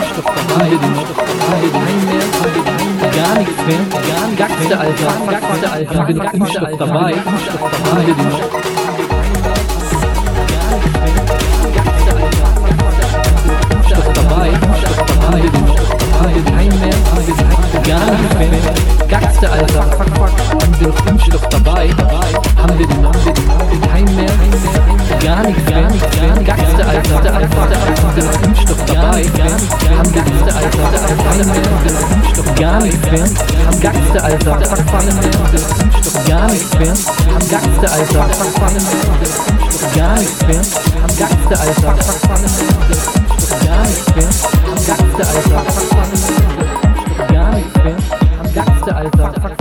Arschloch vorbei. Gar nichts mehr, gar nichts mehr. Gackste, Alter. Gackste, Alter. Bin Gackste, Alter. Vorbei. Gackste, Alter. Vorbei. Hagel, Heinmann, Hagel, Hagel, Garnfan, Gaxte, Alter, fuck, fuck, haben wir noch fünf Stück dabei, haben wir den Namen, den Heinmann, gar nicht, gar nicht, gar nicht, Gaxte, Alter, Alter, Alter, haben wir noch fünf Stück dabei, haben wir Gaxte, Alter, Alter, Heinmann, haben wir noch fünf Stück, gar nicht, haben Gaxte, Alter, fuck, fuck, haben wir noch fünf Stück, gar nicht, haben Gaxte, Alter, fuck, fuck, haben wir noch fünf Stück, gar nicht, haben Gaxte, Alter, fuck, fuck, haben wir noch fünf Stück, gar nicht, Gackste, Alter. Gar nichts mehr. Am Alter.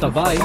Dabei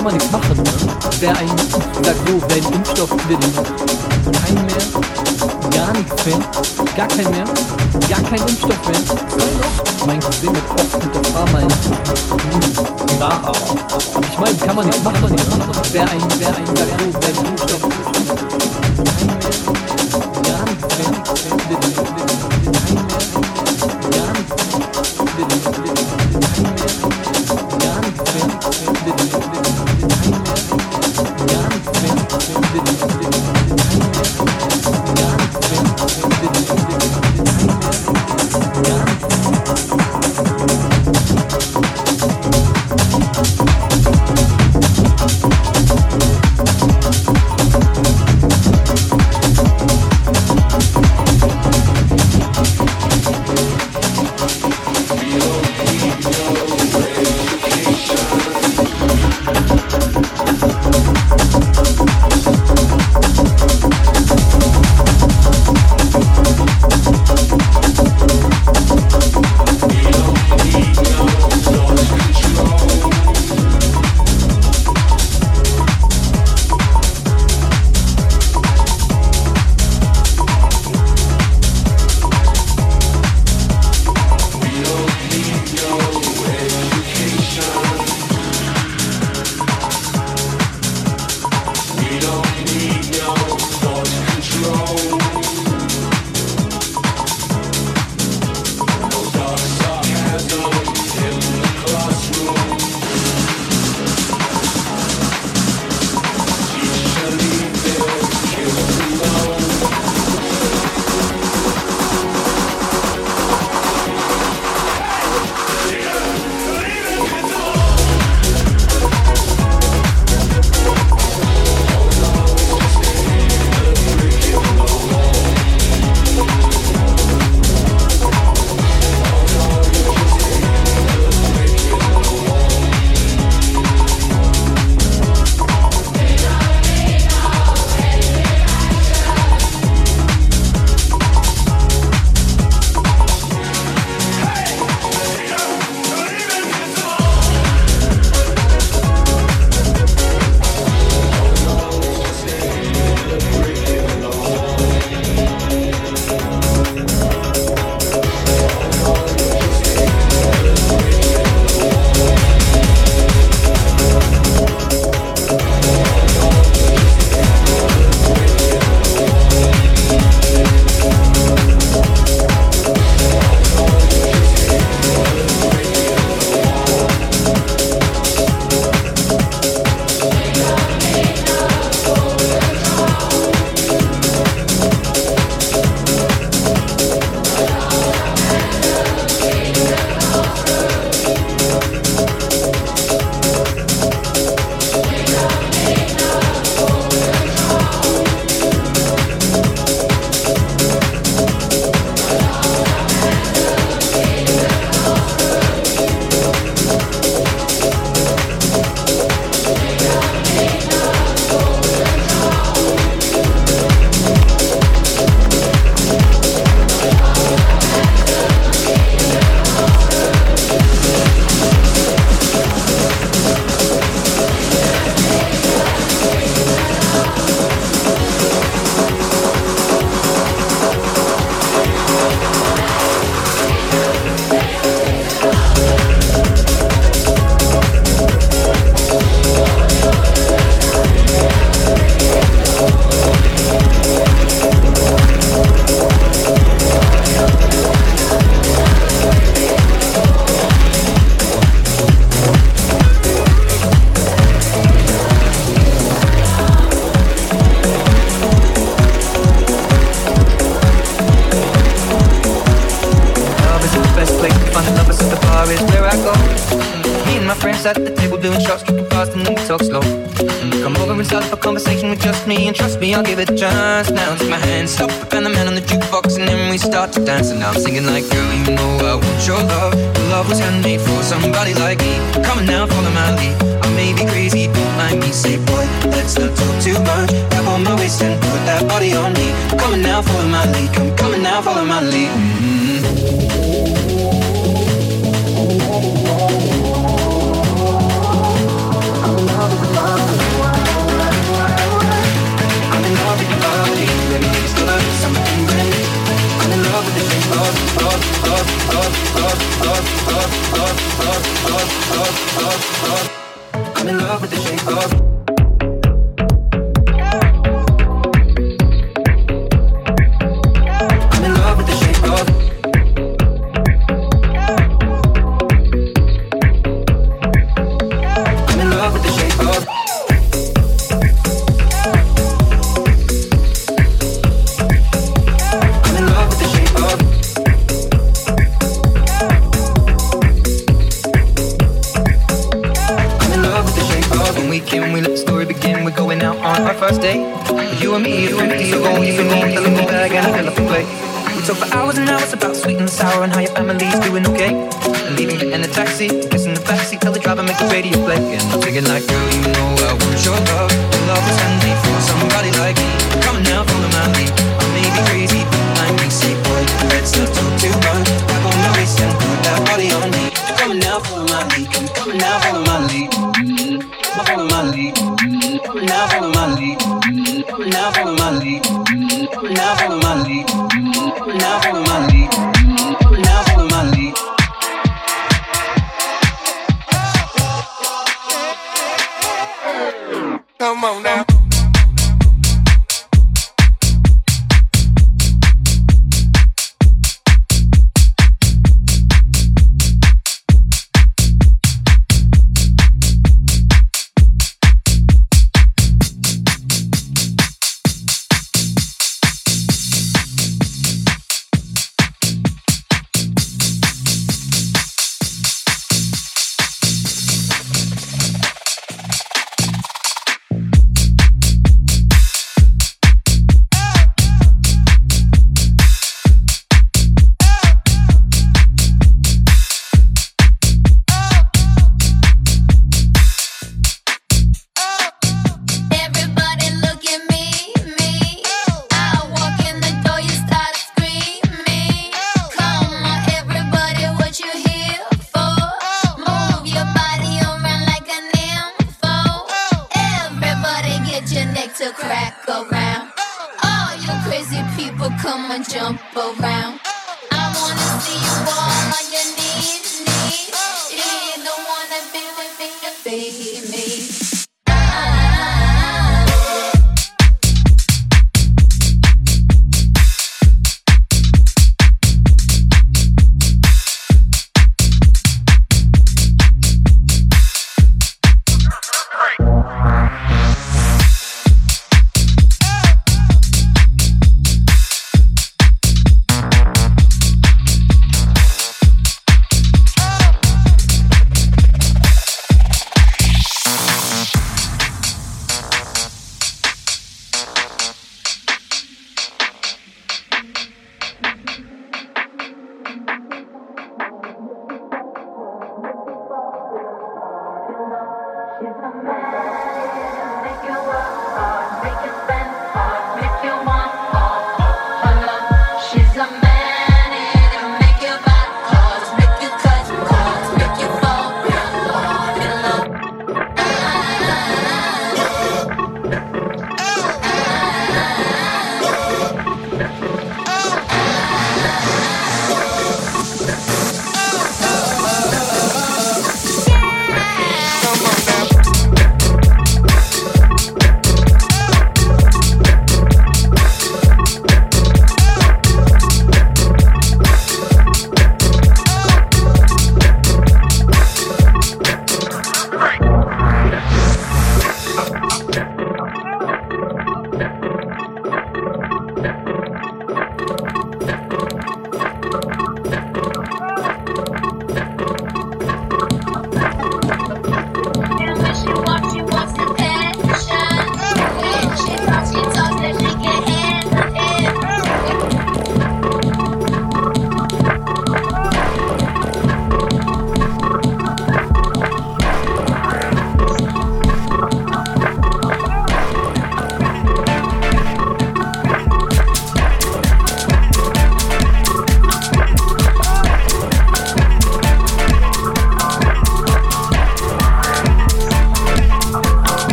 kann man nichts machen. Ne? Wäre eigentlich, ich so, wäre ein Impfstoff will, kein mehr, gar nichts mehr, gar kein mehr, gar kein Impfstoff mehr. Mein Cousin mit oft mit der Pharma Ja, aber. Ich meine, kann man nichts machen. Wer ein, wäre ein, sag so, wäre ein Impfstoff.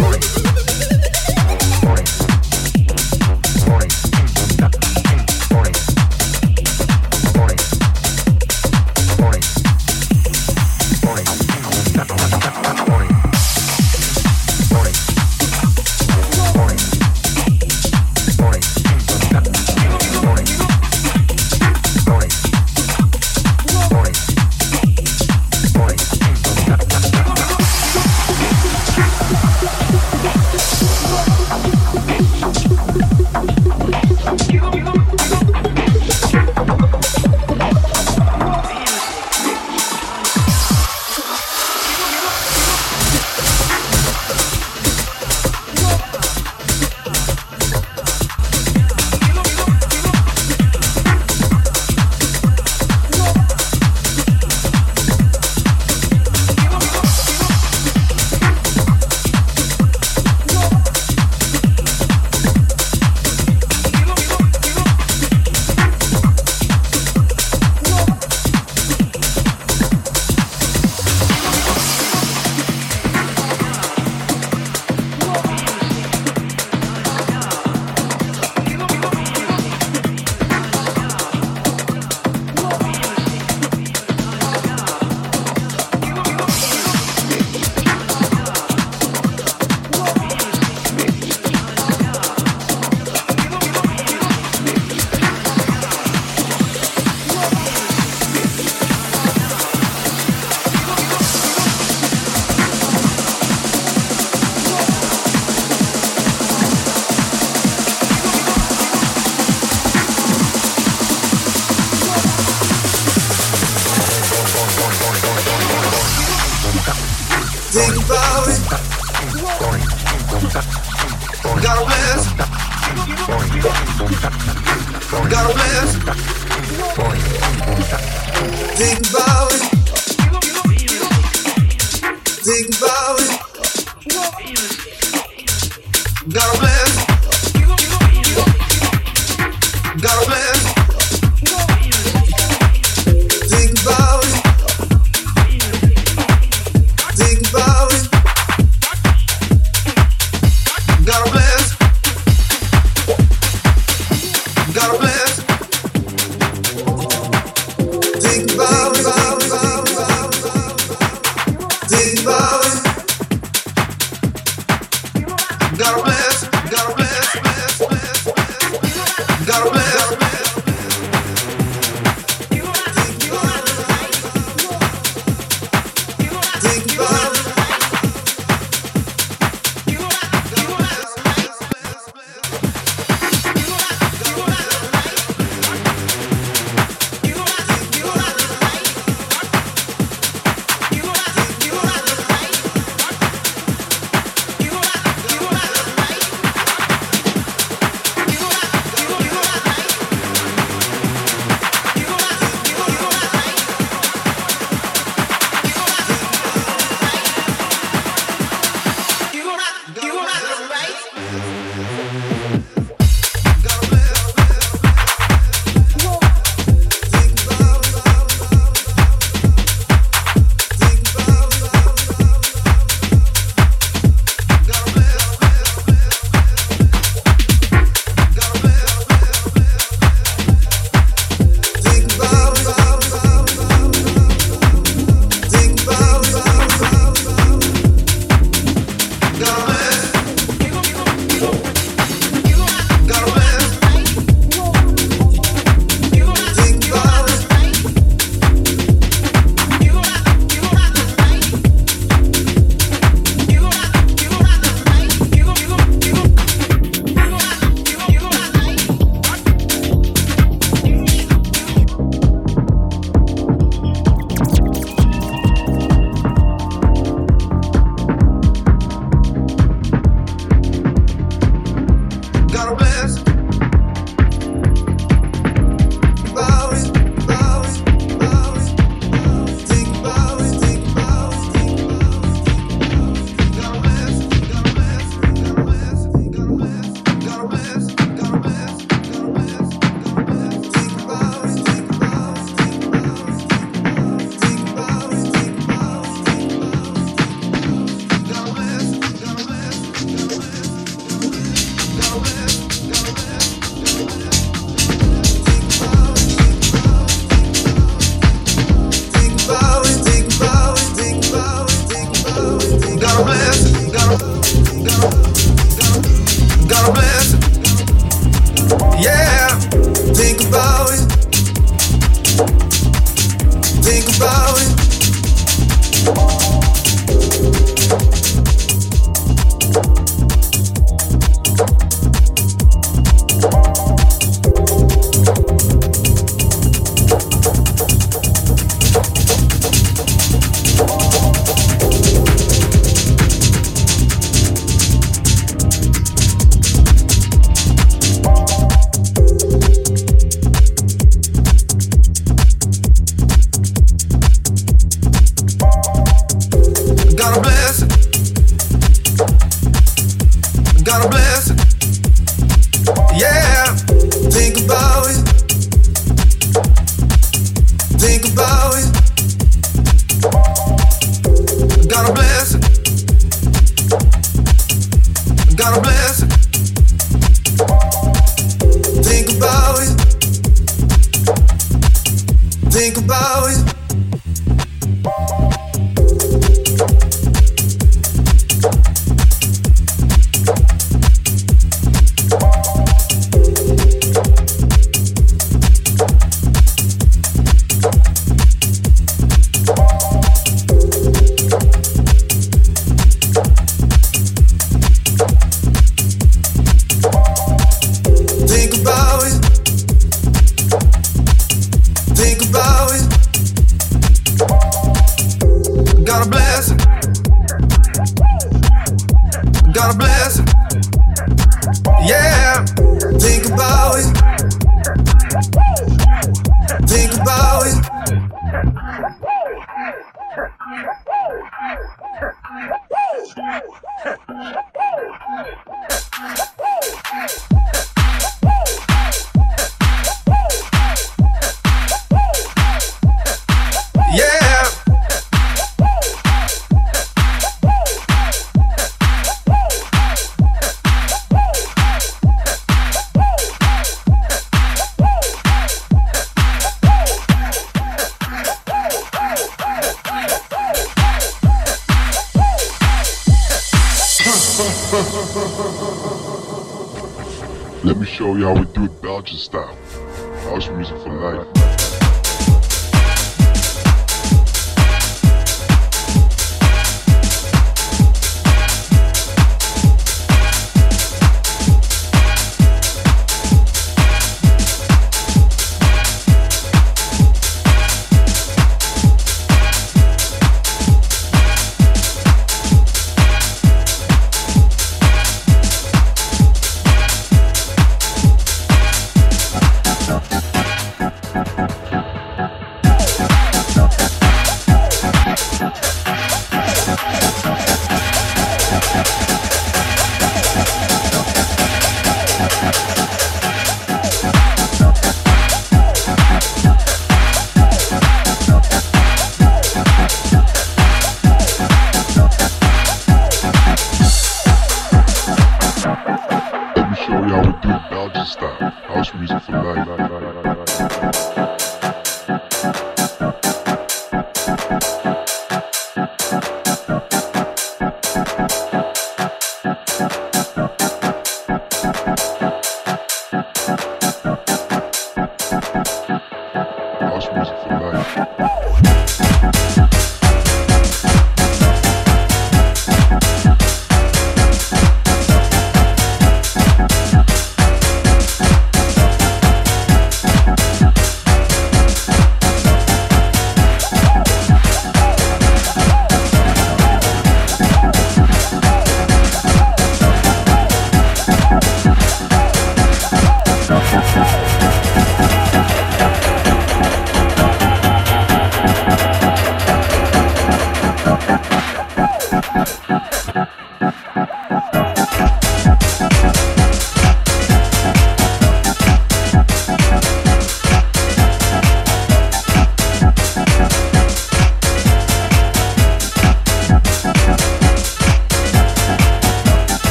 morning.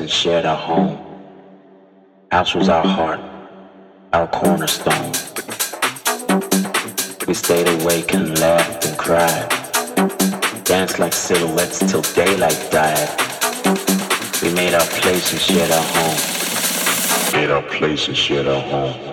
and shared our home. House was our heart, our cornerstone. We stayed awake and laughed and cried. Danced like silhouettes till daylight died. We made our place and shared our home. Made our place and shared our home.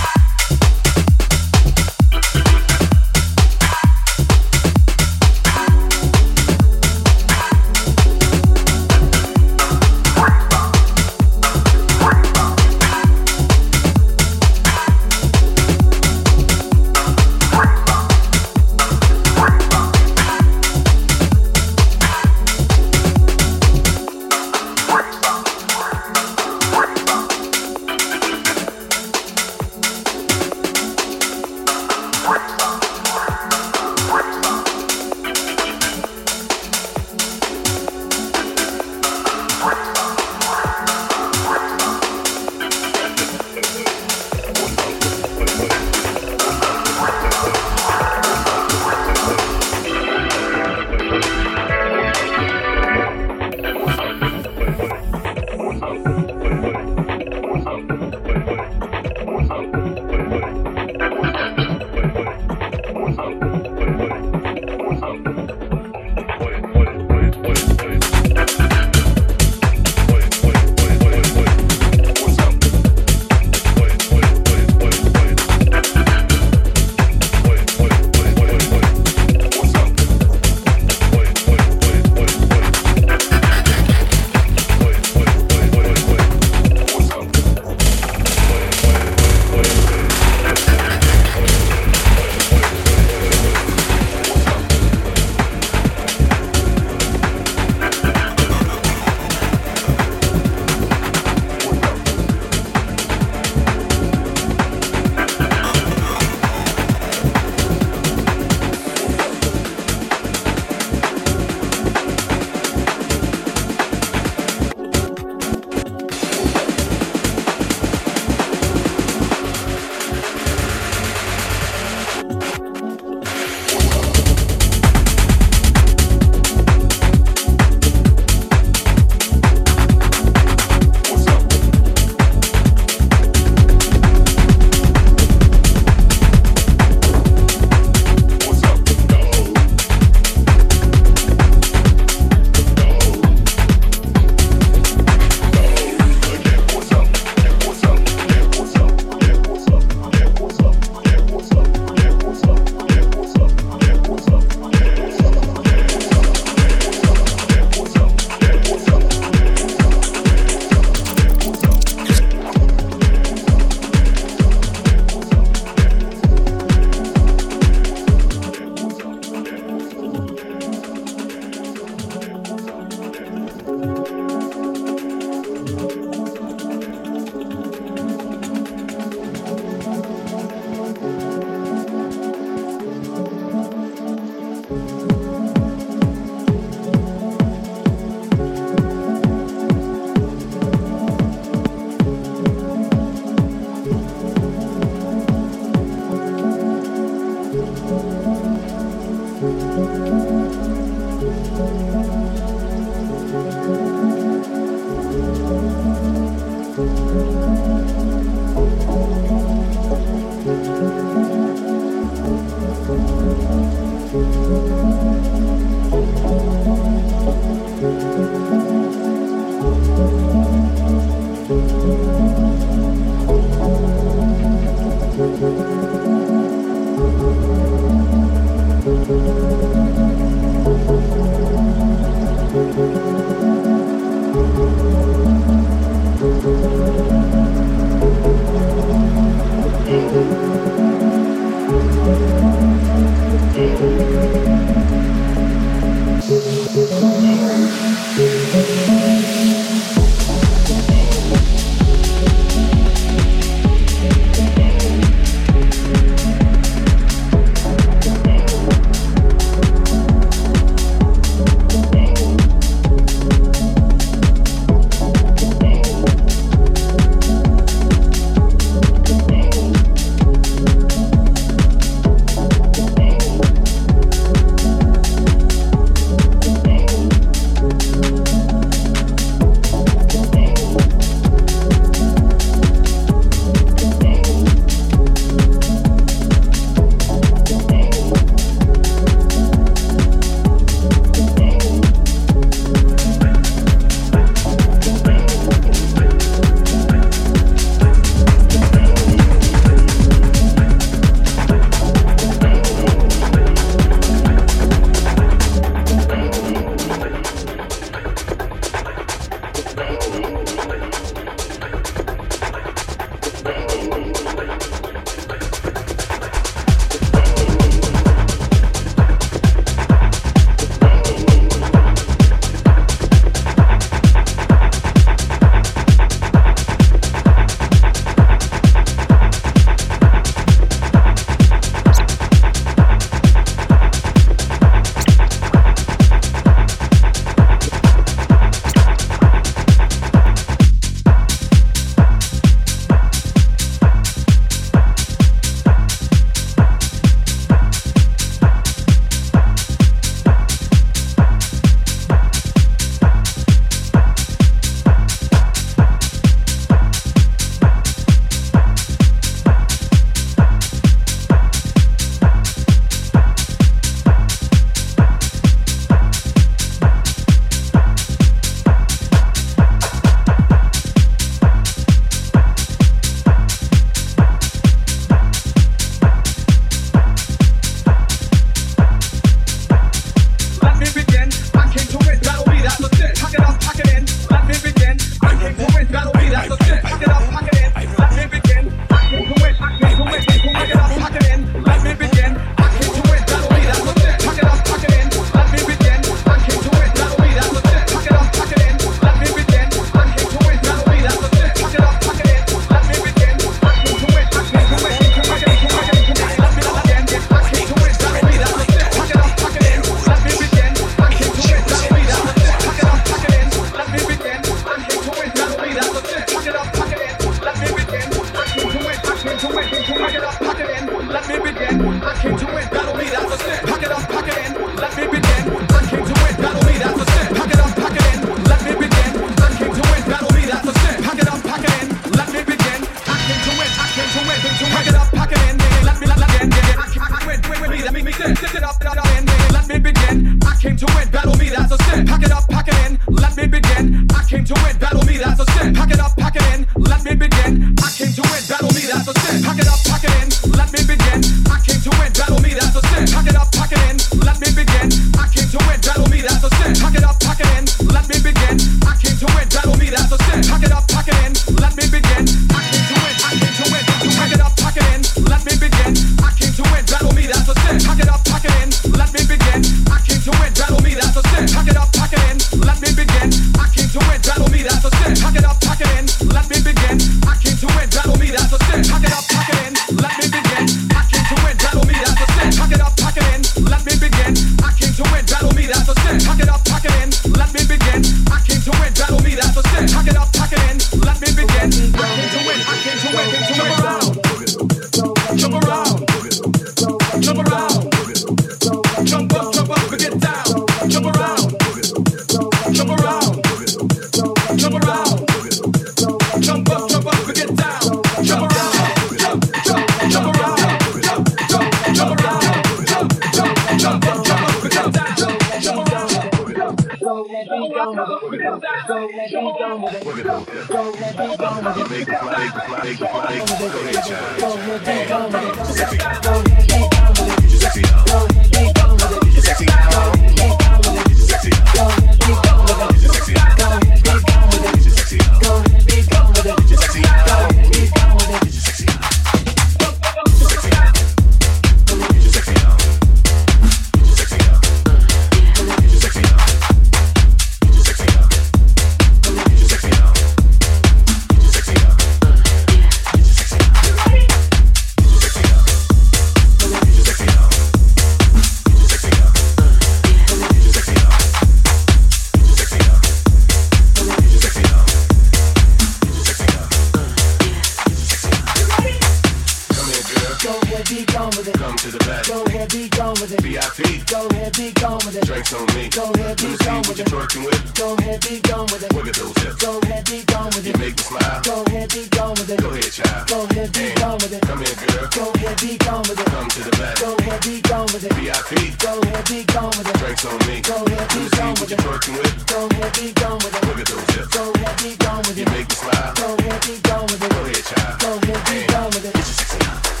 it. Come to the back. Go ahead, be gone with it. VIP. Go ahead, be gone with it. Drinks on me. Go ahead, be gone with it. twerking with. Go ahead, be gone with it. Look at those hips. Go ahead, be gone with it. You make me smile. Go ahead, be gone with it. Go ahead, child. Go ahead, be gone with it. Come here, girl. Go ahead, be gone with it. Come to the back. Go ahead, be gone with it. VIP. Go ahead, be gone with it. Drinks on me. Go ahead, be gone with it. twerking with. Go ahead, be gone with it. Look at those hips. Go ahead, be gone with it. You make me smile. Go ahead, be gone with it. Go ahead, child. Go ahead, be gone with it. It's your sexy.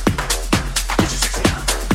Yeah.